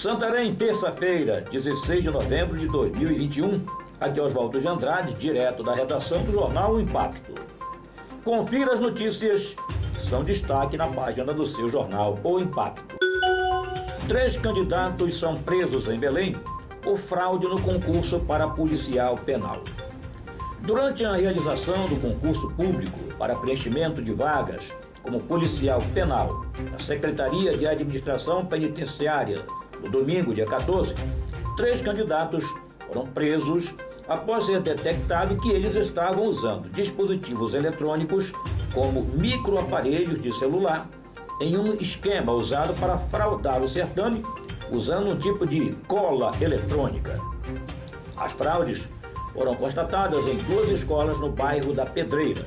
Santarém, terça-feira, 16 de novembro de 2021. Aqui é Oswaldo de Andrade, direto da redação do jornal o Impacto. Confira as notícias são destaque na página do seu jornal O Impacto. Três candidatos são presos em Belém por fraude no concurso para policial penal. Durante a realização do concurso público para preenchimento de vagas como policial penal na Secretaria de Administração Penitenciária no domingo, dia 14, três candidatos foram presos após ser detectado que eles estavam usando dispositivos eletrônicos como microaparelhos de celular em um esquema usado para fraudar o certame usando um tipo de cola eletrônica. As fraudes foram constatadas em duas escolas no bairro da Pedreira.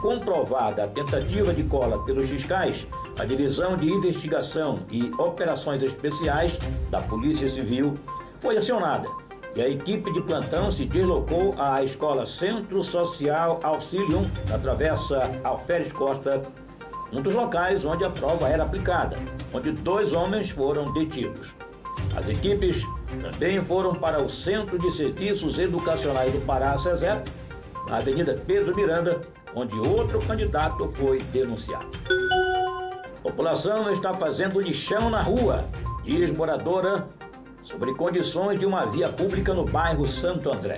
Comprovada a tentativa de cola pelos fiscais, a Divisão de Investigação e Operações Especiais da Polícia Civil foi acionada e a equipe de plantão se deslocou à escola Centro Social Auxilium, na Travessa Alferes Costa, um dos locais onde a prova era aplicada, onde dois homens foram detidos. As equipes também foram para o Centro de Serviços Educacionais do Pará, SESEP, na Avenida Pedro Miranda, onde outro candidato foi denunciado. População está fazendo lixão na rua, diz moradora sobre condições de uma via pública no bairro Santo André.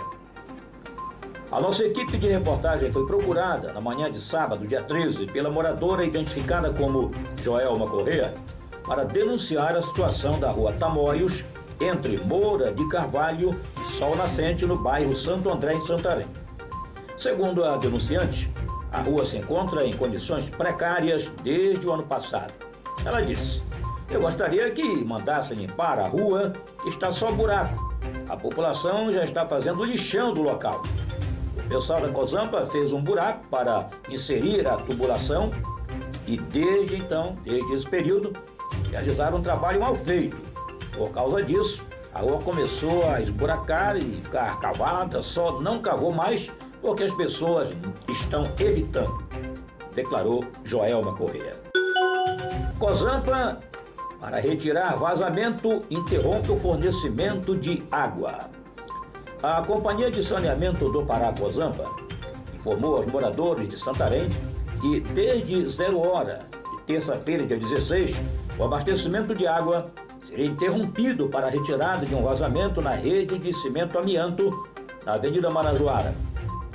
A nossa equipe de reportagem foi procurada na manhã de sábado, dia 13, pela moradora identificada como Joelma Correa, para denunciar a situação da rua Tamoios, entre Moura de Carvalho e Sol Nascente, no bairro Santo André, em Santarém. Segundo a denunciante, a rua se encontra em condições precárias desde o ano passado. Ela disse: Eu gostaria que mandasse limpar a rua, está só buraco. A população já está fazendo lixão do local. O pessoal da Cozampa fez um buraco para inserir a tubulação e desde então, desde esse período, realizaram um trabalho mal feito. Por causa disso, a rua começou a esburacar e ficar cavada, só não cavou mais porque as pessoas estão evitando, declarou Joelma Correia. Cozampa, para retirar vazamento, interrompe o fornecimento de água. A Companhia de Saneamento do Pará Cozampa informou aos moradores de Santarém que desde zero hora de terça-feira, dia 16, o abastecimento de água seria interrompido para a retirada de um vazamento na rede de cimento amianto na Avenida Marajoara.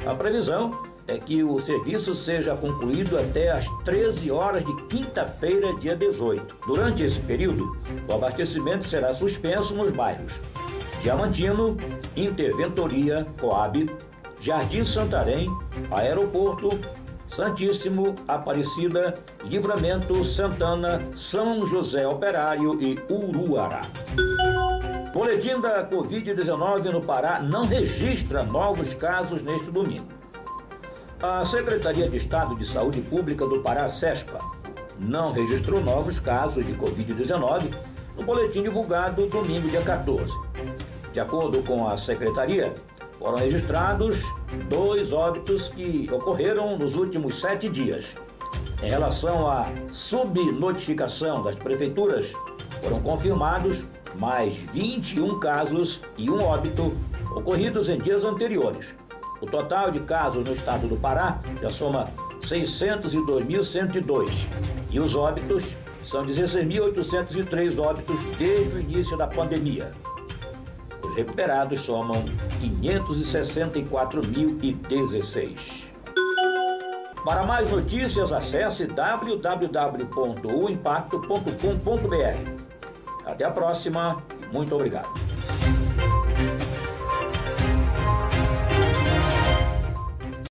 A previsão é que o serviço seja concluído até às 13 horas de quinta-feira, dia 18. Durante esse período, o abastecimento será suspenso nos bairros Diamantino, Interventoria, Coab, Jardim Santarém, Aeroporto, Santíssimo, Aparecida, Livramento, Santana, São José Operário e Uruará. Boletim da Covid-19 no Pará não registra novos casos neste domingo. A Secretaria de Estado de Saúde Pública do Pará, SESPA, não registrou novos casos de Covid-19 no boletim divulgado domingo, dia 14. De acordo com a Secretaria, foram registrados dois óbitos que ocorreram nos últimos sete dias. Em relação à subnotificação das prefeituras, foram confirmados mais 21 casos e um óbito ocorridos em dias anteriores. O total de casos no estado do Pará já soma 602.102 e os óbitos são 16.803 óbitos desde o início da pandemia recuperados somam 564.016. Para mais notícias, acesse www.uimpacto.com.br. Até a próxima e muito obrigado.